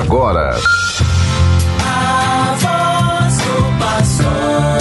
agora. A voz do pastor.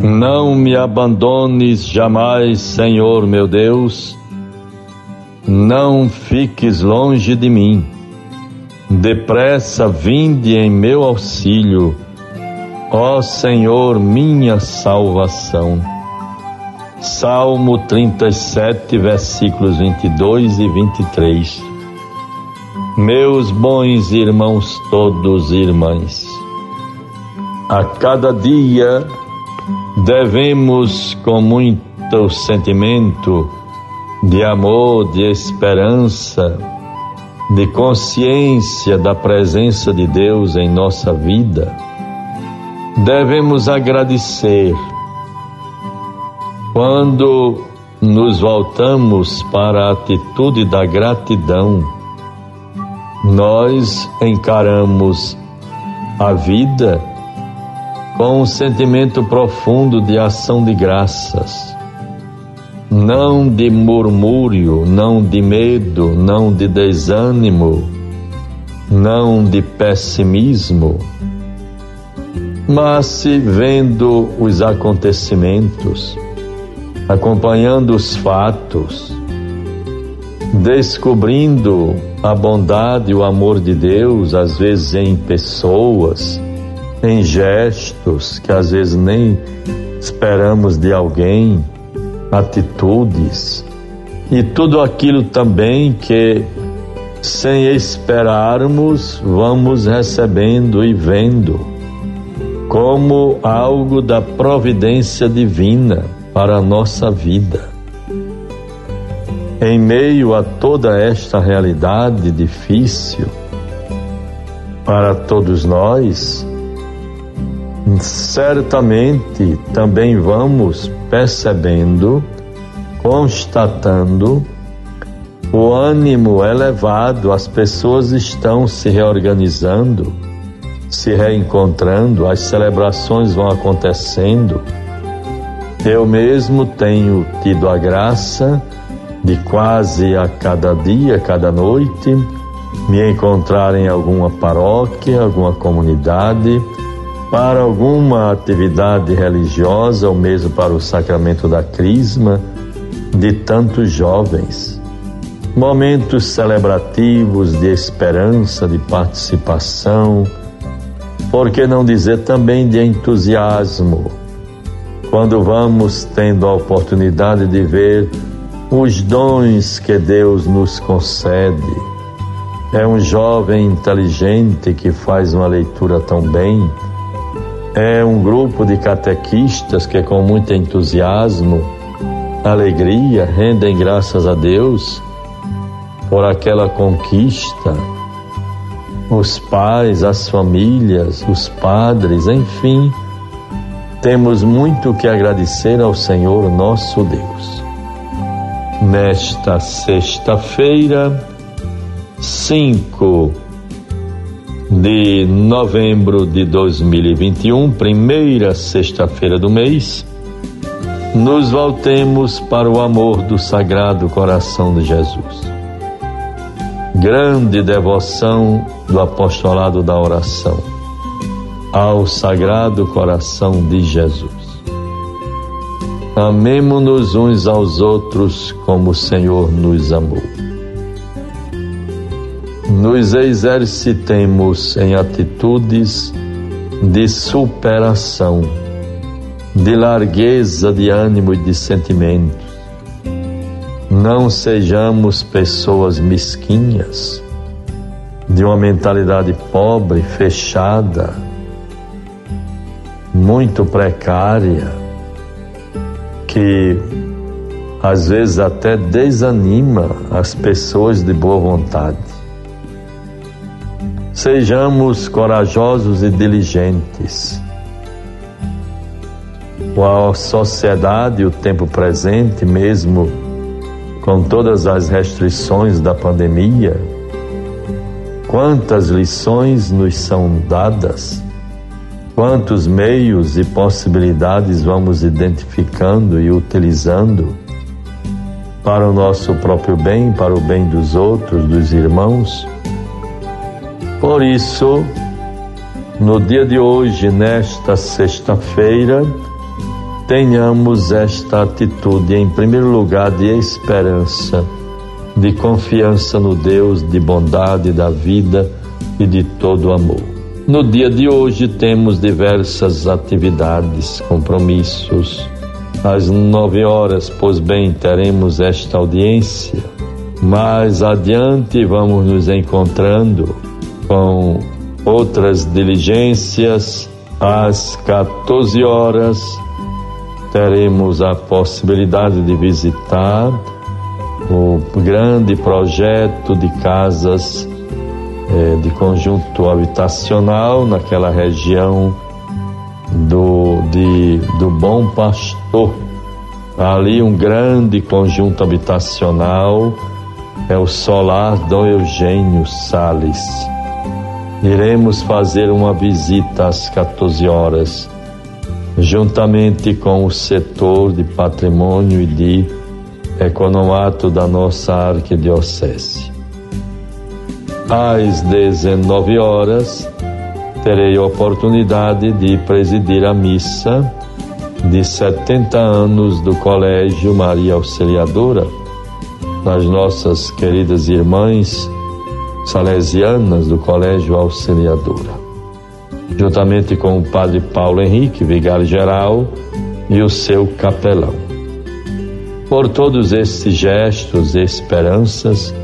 Não me abandones jamais, Senhor meu Deus. Não fiques longe de mim Depressa vinde em meu auxílio, ó Senhor, minha salvação. Salmo 37, versículos 22 e 23. Meus bons irmãos todos irmãs, a cada dia devemos, com muito sentimento de amor, de esperança, de consciência da presença de Deus em nossa vida, devemos agradecer quando nos voltamos para a atitude da gratidão, nós encaramos a vida com um sentimento profundo de ação de graças não de murmúrio, não de medo, não de desânimo, não de pessimismo, mas se vendo os acontecimentos, acompanhando os fatos, descobrindo a bondade e o amor de Deus, às vezes em pessoas, em gestos que às vezes nem esperamos de alguém atitudes e tudo aquilo também que, sem esperarmos, vamos recebendo e vendo como algo da providência divina para a nossa vida. Em meio a toda esta realidade difícil para todos nós, certamente também vamos percebendo, constatando o ânimo elevado, as pessoas estão se reorganizando, se reencontrando, as celebrações vão acontecendo. Eu mesmo tenho tido a graça de quase a cada dia, cada noite, me encontrar em alguma paróquia, alguma comunidade para alguma atividade religiosa ou mesmo para o sacramento da crisma de tantos jovens. Momentos celebrativos de esperança, de participação, por que não dizer também de entusiasmo, quando vamos tendo a oportunidade de ver os dons que Deus nos concede. É um jovem inteligente que faz uma leitura tão bem é um grupo de catequistas que, com muito entusiasmo, alegria, rendem graças a Deus por aquela conquista. Os pais, as famílias, os padres, enfim, temos muito que agradecer ao Senhor nosso Deus. Nesta sexta-feira, 5 de novembro de 2021, primeira sexta-feira do mês, nos voltemos para o amor do Sagrado Coração de Jesus. Grande devoção do apostolado da oração ao Sagrado Coração de Jesus. Amemo-nos uns aos outros como o Senhor nos amou nos exercitemos em atitudes de superação, de largueza de ânimo e de sentimentos. Não sejamos pessoas mesquinhas, de uma mentalidade pobre, fechada, muito precária, que às vezes até desanima as pessoas de boa vontade. Sejamos corajosos e diligentes. A sociedade, o tempo presente, mesmo com todas as restrições da pandemia, Quantas lições nos são dadas? Quantos meios e possibilidades vamos identificando e utilizando para o nosso próprio bem, para o bem dos outros, dos irmãos? Por isso, no dia de hoje, nesta sexta-feira, tenhamos esta atitude, em primeiro lugar, de esperança, de confiança no Deus de bondade da vida e de todo amor. No dia de hoje temos diversas atividades, compromissos. Às nove horas, pois bem, teremos esta audiência. Mais adiante vamos nos encontrando com outras diligências. Às 14 horas teremos a possibilidade de visitar o grande projeto de casas é, de conjunto habitacional naquela região do, de, do Bom Pastor. Ali um grande conjunto habitacional é o Solar Dom Eugênio Sales. Iremos fazer uma visita às 14 horas, juntamente com o setor de patrimônio e de economato da nossa arquidiocese. Às 19 horas, terei a oportunidade de presidir a missa de 70 anos do Colégio Maria Auxiliadora, das nossas queridas irmãs salesianas do Colégio Auxiliadora, juntamente com o Padre Paulo Henrique, vigário geral, e o seu capelão. Por todos esses gestos e esperanças,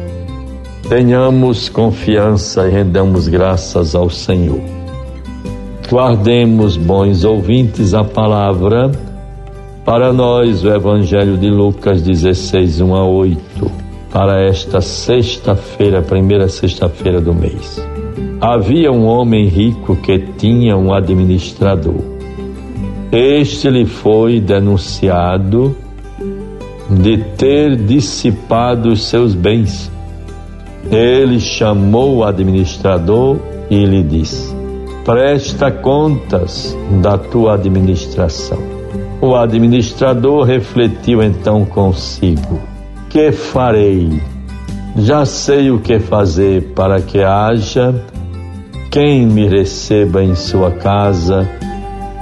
Tenhamos confiança e rendamos graças ao Senhor. Guardemos, bons ouvintes, a palavra para nós, o Evangelho de Lucas 16, 1 a 8, para esta sexta-feira, primeira sexta-feira do mês. Havia um homem rico que tinha um administrador. Este lhe foi denunciado de ter dissipado os seus bens ele chamou o administrador e lhe disse: Presta contas da tua administração. O administrador refletiu então consigo: Que farei? Já sei o que fazer para que haja quem me receba em sua casa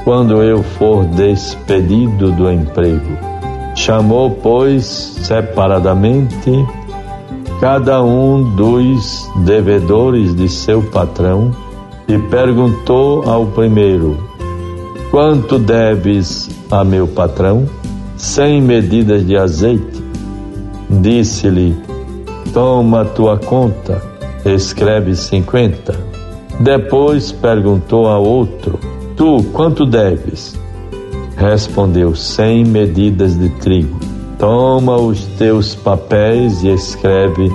quando eu for despedido do emprego. Chamou, pois, separadamente cada um dos devedores de seu patrão e perguntou ao primeiro: Quanto deves a meu patrão? Cem medidas de azeite. Disse-lhe: Toma tua conta, escreve cinquenta. Depois perguntou ao outro: Tu quanto deves? Respondeu: Cem medidas de trigo. Toma os teus papéis e escreve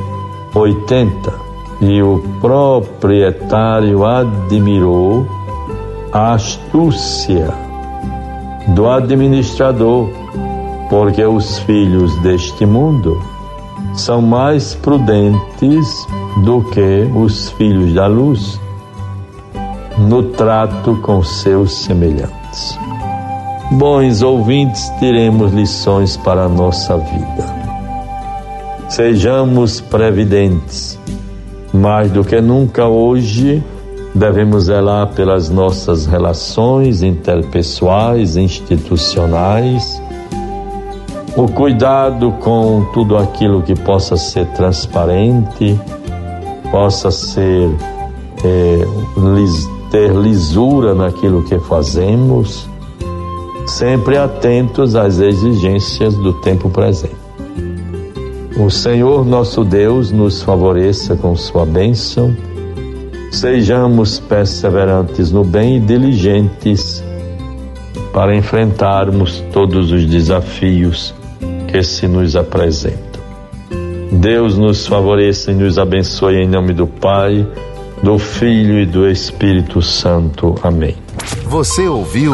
80. E o proprietário admirou a astúcia do administrador, porque os filhos deste mundo são mais prudentes do que os filhos da luz no trato com seus semelhantes. Bons ouvintes, tiremos lições para a nossa vida. Sejamos previdentes. Mais do que nunca hoje, devemos zelar pelas nossas relações interpessoais, institucionais, o cuidado com tudo aquilo que possa ser transparente, possa ser é, ter lisura naquilo que fazemos sempre atentos às exigências do tempo presente. O Senhor nosso Deus nos favoreça com sua bênção, sejamos perseverantes no bem e diligentes para enfrentarmos todos os desafios que se nos apresentam. Deus nos favoreça e nos abençoe em nome do Pai, do Filho e do Espírito Santo. Amém. Você ouviu